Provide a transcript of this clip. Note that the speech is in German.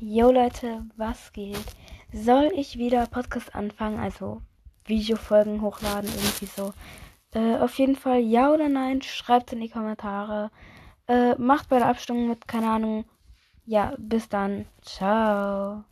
Jo Leute, was geht? Soll ich wieder Podcast anfangen, also Videofolgen hochladen, irgendwie so? Äh, auf jeden Fall ja oder nein, schreibt in die Kommentare. Äh, macht bei der Abstimmung mit, keine Ahnung. Ja, bis dann. Ciao.